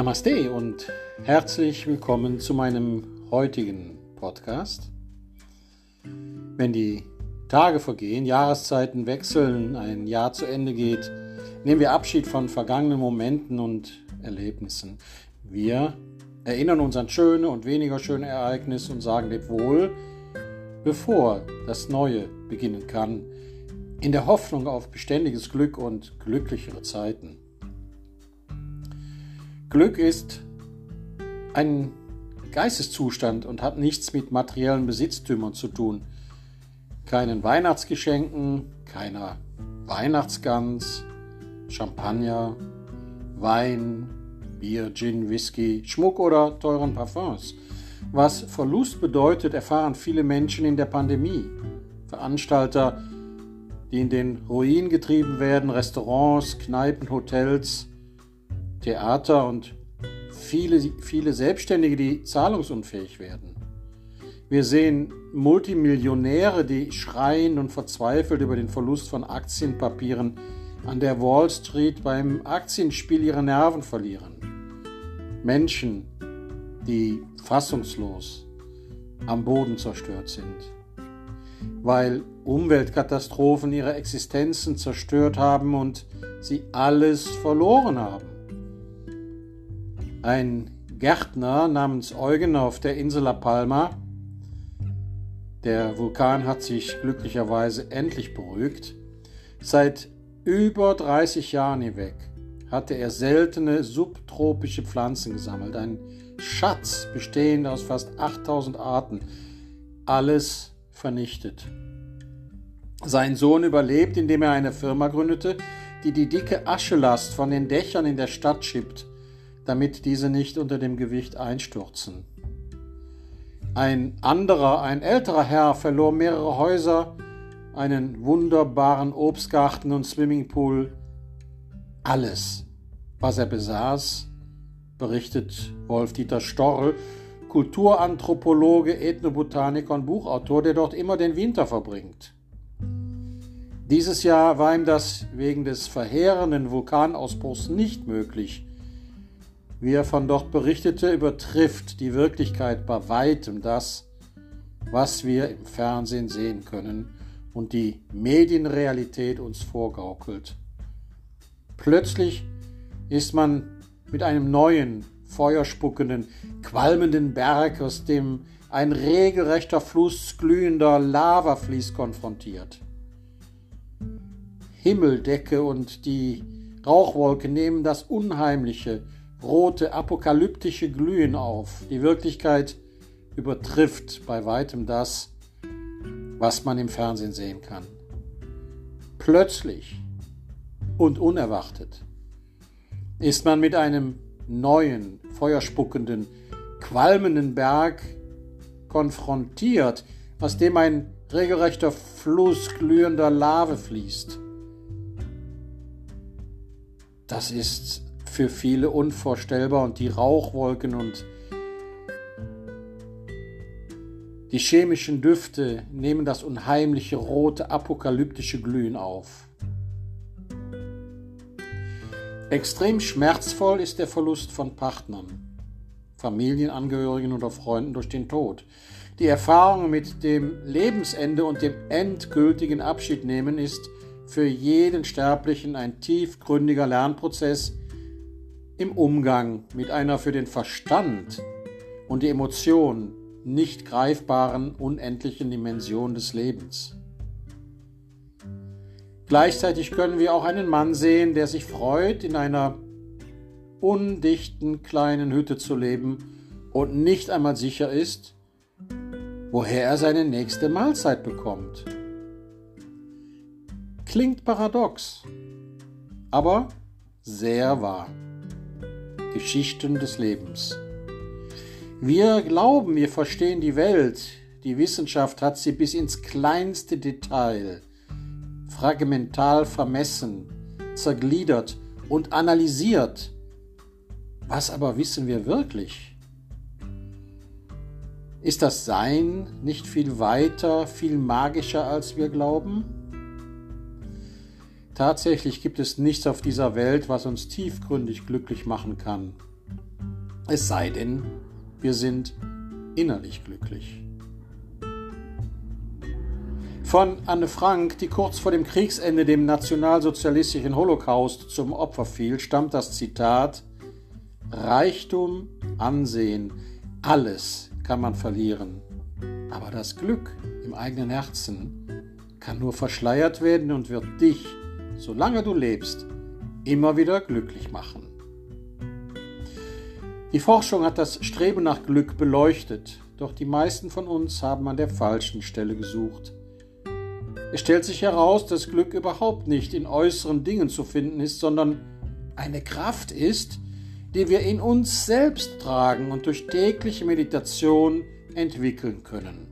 Namaste und herzlich willkommen zu meinem heutigen Podcast. Wenn die Tage vergehen, Jahreszeiten wechseln, ein Jahr zu Ende geht, nehmen wir Abschied von vergangenen Momenten und Erlebnissen. Wir erinnern uns an schöne und weniger schöne Ereignisse und sagen leb wohl, bevor das Neue beginnen kann, in der Hoffnung auf beständiges Glück und glücklichere Zeiten. Glück ist ein Geisteszustand und hat nichts mit materiellen Besitztümern zu tun. Keinen Weihnachtsgeschenken, keiner Weihnachtsgans, Champagner, Wein, Bier, Gin, Whisky, Schmuck oder teuren Parfums. Was Verlust bedeutet, erfahren viele Menschen in der Pandemie. Veranstalter, die in den Ruin getrieben werden, Restaurants, Kneipen, Hotels, Theater und viele, viele Selbstständige, die zahlungsunfähig werden. Wir sehen Multimillionäre, die schreien und verzweifelt über den Verlust von Aktienpapieren an der Wall Street beim Aktienspiel ihre Nerven verlieren. Menschen, die fassungslos am Boden zerstört sind, weil Umweltkatastrophen ihre Existenzen zerstört haben und sie alles verloren haben. Ein Gärtner namens Eugen auf der Insel La Palma, der Vulkan hat sich glücklicherweise endlich beruhigt, seit über 30 Jahren hinweg hatte er seltene subtropische Pflanzen gesammelt, ein Schatz bestehend aus fast 8000 Arten, alles vernichtet. Sein Sohn überlebt, indem er eine Firma gründete, die die dicke Aschelast von den Dächern in der Stadt schippt damit diese nicht unter dem Gewicht einstürzen. Ein anderer, ein älterer Herr verlor mehrere Häuser, einen wunderbaren Obstgarten und Swimmingpool, alles, was er besaß, berichtet Wolf-Dieter Storl, Kulturanthropologe, Ethnobotaniker und Buchautor, der dort immer den Winter verbringt. Dieses Jahr war ihm das wegen des verheerenden Vulkanausbruchs nicht möglich, wie er von dort berichtete, übertrifft die Wirklichkeit bei weitem das, was wir im Fernsehen sehen können und die Medienrealität uns vorgaukelt. Plötzlich ist man mit einem neuen, feuerspuckenden, qualmenden Berg, aus dem ein regelrechter Fluss glühender Lava fließt, konfrontiert. Himmeldecke und die Rauchwolke nehmen das Unheimliche, rote apokalyptische Glühen auf. Die Wirklichkeit übertrifft bei weitem das, was man im Fernsehen sehen kann. Plötzlich und unerwartet ist man mit einem neuen, feuerspuckenden, qualmenden Berg konfrontiert, aus dem ein regelrechter Fluss glühender Lave fließt. Das ist für viele unvorstellbar und die Rauchwolken und die chemischen Düfte nehmen das unheimliche rote apokalyptische Glühen auf. Extrem schmerzvoll ist der Verlust von Partnern, Familienangehörigen oder Freunden durch den Tod. Die Erfahrung mit dem Lebensende und dem endgültigen Abschied nehmen ist für jeden Sterblichen ein tiefgründiger Lernprozess, im Umgang mit einer für den Verstand und die Emotion nicht greifbaren unendlichen Dimension des Lebens. Gleichzeitig können wir auch einen Mann sehen, der sich freut, in einer undichten kleinen Hütte zu leben und nicht einmal sicher ist, woher er seine nächste Mahlzeit bekommt. Klingt paradox, aber sehr wahr. Geschichten des Lebens. Wir glauben, wir verstehen die Welt. Die Wissenschaft hat sie bis ins kleinste Detail fragmental vermessen, zergliedert und analysiert. Was aber wissen wir wirklich? Ist das Sein nicht viel weiter, viel magischer, als wir glauben? Tatsächlich gibt es nichts auf dieser Welt, was uns tiefgründig glücklich machen kann. Es sei denn, wir sind innerlich glücklich. Von Anne Frank, die kurz vor dem Kriegsende dem nationalsozialistischen Holocaust zum Opfer fiel, stammt das Zitat Reichtum, Ansehen, alles kann man verlieren, aber das Glück im eigenen Herzen kann nur verschleiert werden und wird dich, solange du lebst, immer wieder glücklich machen. Die Forschung hat das Streben nach Glück beleuchtet, doch die meisten von uns haben an der falschen Stelle gesucht. Es stellt sich heraus, dass Glück überhaupt nicht in äußeren Dingen zu finden ist, sondern eine Kraft ist, die wir in uns selbst tragen und durch tägliche Meditation entwickeln können.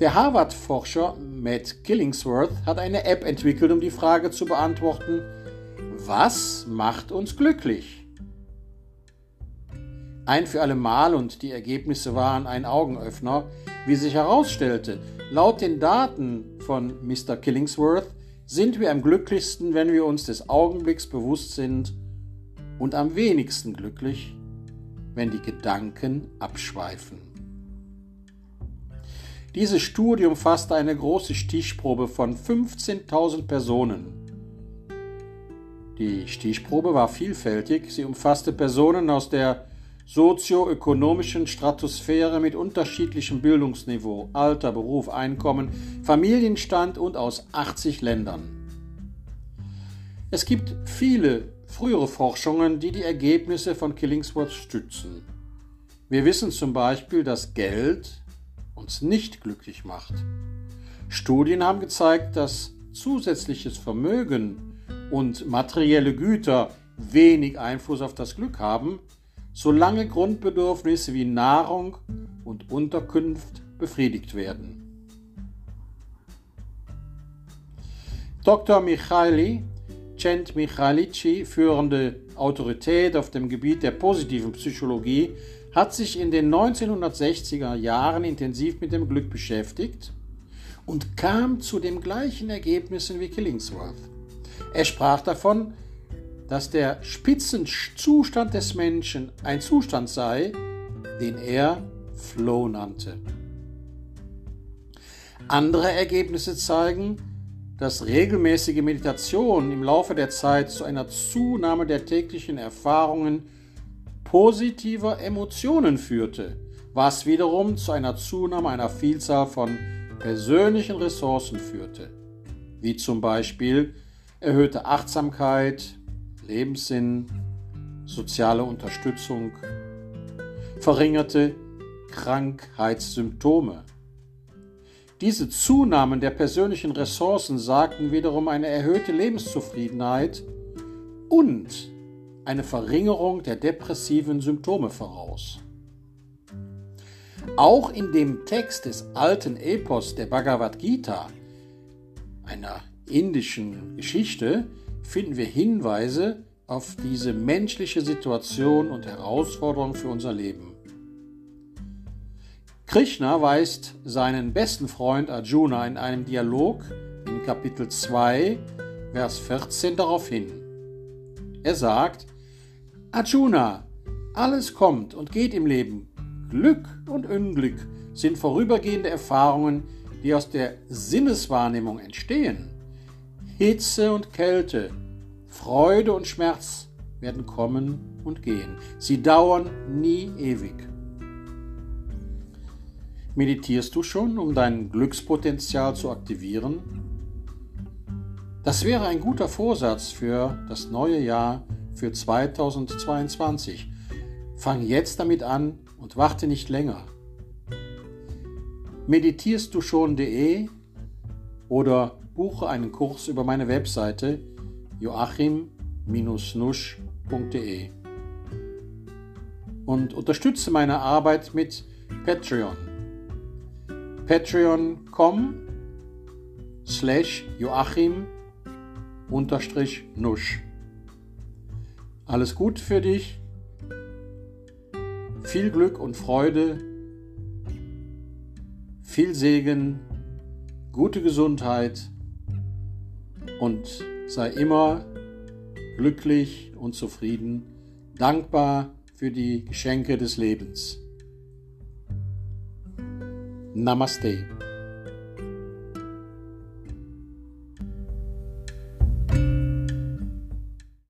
Der Harvard-Forscher Matt Killingsworth hat eine App entwickelt, um die Frage zu beantworten, was macht uns glücklich? Ein für alle Mal und die Ergebnisse waren ein Augenöffner, wie sich herausstellte. Laut den Daten von Mr. Killingsworth sind wir am glücklichsten, wenn wir uns des Augenblicks bewusst sind und am wenigsten glücklich, wenn die Gedanken abschweifen. Diese Studie umfasste eine große Stichprobe von 15.000 Personen. Die Stichprobe war vielfältig. Sie umfasste Personen aus der sozioökonomischen Stratosphäre mit unterschiedlichem Bildungsniveau, Alter, Beruf, Einkommen, Familienstand und aus 80 Ländern. Es gibt viele frühere Forschungen, die die Ergebnisse von Killingsworth stützen. Wir wissen zum Beispiel, dass Geld uns nicht glücklich macht. Studien haben gezeigt, dass zusätzliches Vermögen und materielle Güter wenig Einfluss auf das Glück haben, solange Grundbedürfnisse wie Nahrung und Unterkunft befriedigt werden. Dr. Michaili, Cent Michailici, führende Autorität auf dem Gebiet der positiven Psychologie, hat sich in den 1960er Jahren intensiv mit dem Glück beschäftigt und kam zu den gleichen Ergebnissen wie Killingsworth. Er sprach davon, dass der Spitzenzustand des Menschen ein Zustand sei, den er Flow nannte. Andere Ergebnisse zeigen, dass regelmäßige Meditation im Laufe der Zeit zu einer Zunahme der täglichen Erfahrungen positiver Emotionen führte, was wiederum zu einer Zunahme einer Vielzahl von persönlichen Ressourcen führte, wie zum Beispiel erhöhte Achtsamkeit, Lebenssinn, soziale Unterstützung, verringerte Krankheitssymptome. Diese Zunahmen der persönlichen Ressourcen sagten wiederum eine erhöhte Lebenszufriedenheit und eine Verringerung der depressiven Symptome voraus. Auch in dem Text des alten Epos der Bhagavad Gita, einer indischen Geschichte, finden wir Hinweise auf diese menschliche Situation und Herausforderung für unser Leben. Krishna weist seinen besten Freund Arjuna in einem Dialog in Kapitel 2, Vers 14 darauf hin. Er sagt, Arjuna, alles kommt und geht im Leben. Glück und Unglück sind vorübergehende Erfahrungen, die aus der Sinneswahrnehmung entstehen. Hitze und Kälte, Freude und Schmerz werden kommen und gehen. Sie dauern nie ewig. Meditierst du schon, um dein Glückspotenzial zu aktivieren? Das wäre ein guter Vorsatz für das neue Jahr, für 2022. Fang jetzt damit an und warte nicht länger. Meditierst du schon.de oder buche einen Kurs über meine Webseite joachim-nusch.de und unterstütze meine Arbeit mit Patreon. Patreon.com slash Joachim-nusch. Alles gut für dich, viel Glück und Freude, viel Segen, gute Gesundheit. Und sei immer glücklich und zufrieden, dankbar für die Geschenke des Lebens. Namaste.